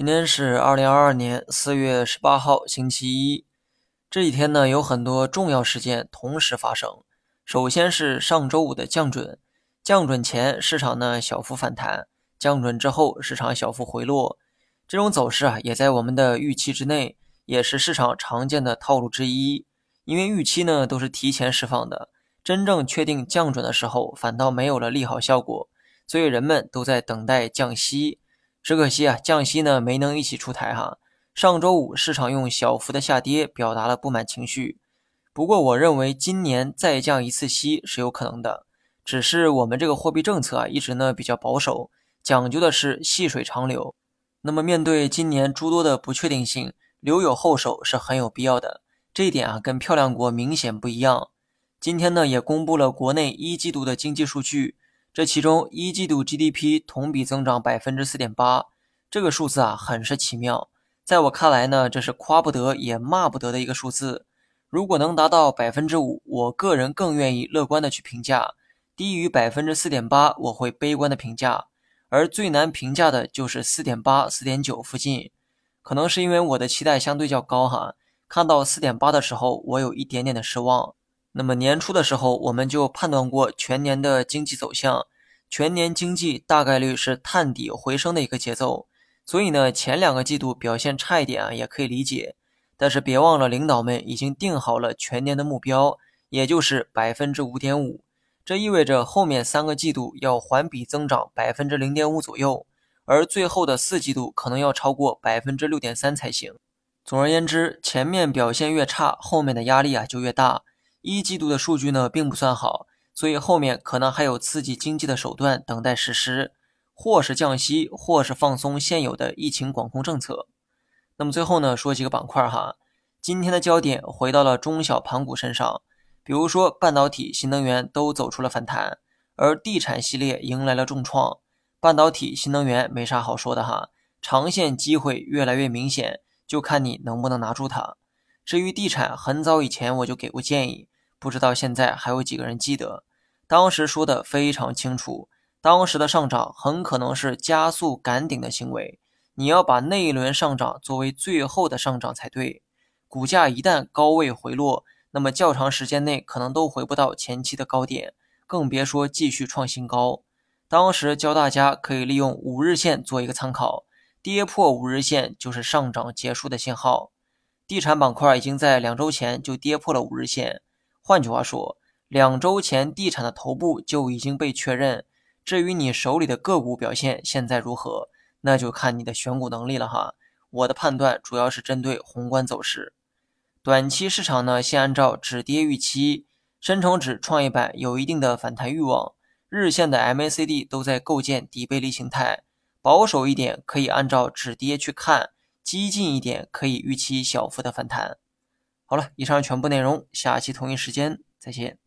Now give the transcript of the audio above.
今天是二零二二年四月十八号，星期一。这几天呢，有很多重要事件同时发生。首先是上周五的降准，降准前市场呢小幅反弹，降准之后市场小幅回落。这种走势啊，也在我们的预期之内，也是市场常见的套路之一。因为预期呢都是提前释放的，真正确定降准的时候，反倒没有了利好效果，所以人们都在等待降息。只可惜啊，降息呢没能一起出台哈。上周五市场用小幅的下跌表达了不满情绪。不过我认为今年再降一次息是有可能的，只是我们这个货币政策啊一直呢比较保守，讲究的是细水长流。那么面对今年诸多的不确定性，留有后手是很有必要的。这一点啊跟漂亮国明显不一样。今天呢也公布了国内一季度的经济数据。这其中一季度 GDP 同比增长百分之四点八，这个数字啊很是奇妙。在我看来呢，这是夸不得也骂不得的一个数字。如果能达到百分之五，我个人更愿意乐观的去评价；低于百分之四点八，我会悲观的评价。而最难评价的就是四点八、四点九附近。可能是因为我的期待相对较高哈，看到四点八的时候，我有一点点的失望。那么年初的时候，我们就判断过全年的经济走向，全年经济大概率是探底回升的一个节奏。所以呢，前两个季度表现差一点啊，也可以理解。但是别忘了，领导们已经定好了全年的目标，也就是百分之五点五。这意味着后面三个季度要环比增长百分之零点五左右，而最后的四季度可能要超过百分之六点三才行。总而言之，前面表现越差，后面的压力啊就越大。一季度的数据呢并不算好，所以后面可能还有刺激经济的手段等待实施，或是降息，或是放松现有的疫情管控政策。那么最后呢，说几个板块哈，今天的焦点回到了中小盘股身上，比如说半导体、新能源都走出了反弹，而地产系列迎来了重创。半导体、新能源没啥好说的哈，长线机会越来越明显，就看你能不能拿住它。至于地产，很早以前我就给过建议。不知道现在还有几个人记得，当时说的非常清楚。当时的上涨很可能是加速赶顶的行为，你要把那一轮上涨作为最后的上涨才对。股价一旦高位回落，那么较长时间内可能都回不到前期的高点，更别说继续创新高。当时教大家可以利用五日线做一个参考，跌破五日线就是上涨结束的信号。地产板块已经在两周前就跌破了五日线。换句话说，两周前地产的头部就已经被确认。至于你手里的个股表现现在如何，那就看你的选股能力了哈。我的判断主要是针对宏观走势。短期市场呢，先按照止跌预期，深成指、创业板有一定的反弹欲望，日线的 MACD 都在构建底背离形态。保守一点可以按照止跌去看，激进一点可以预期小幅的反弹。好了，以上全部内容，下期同一时间再见。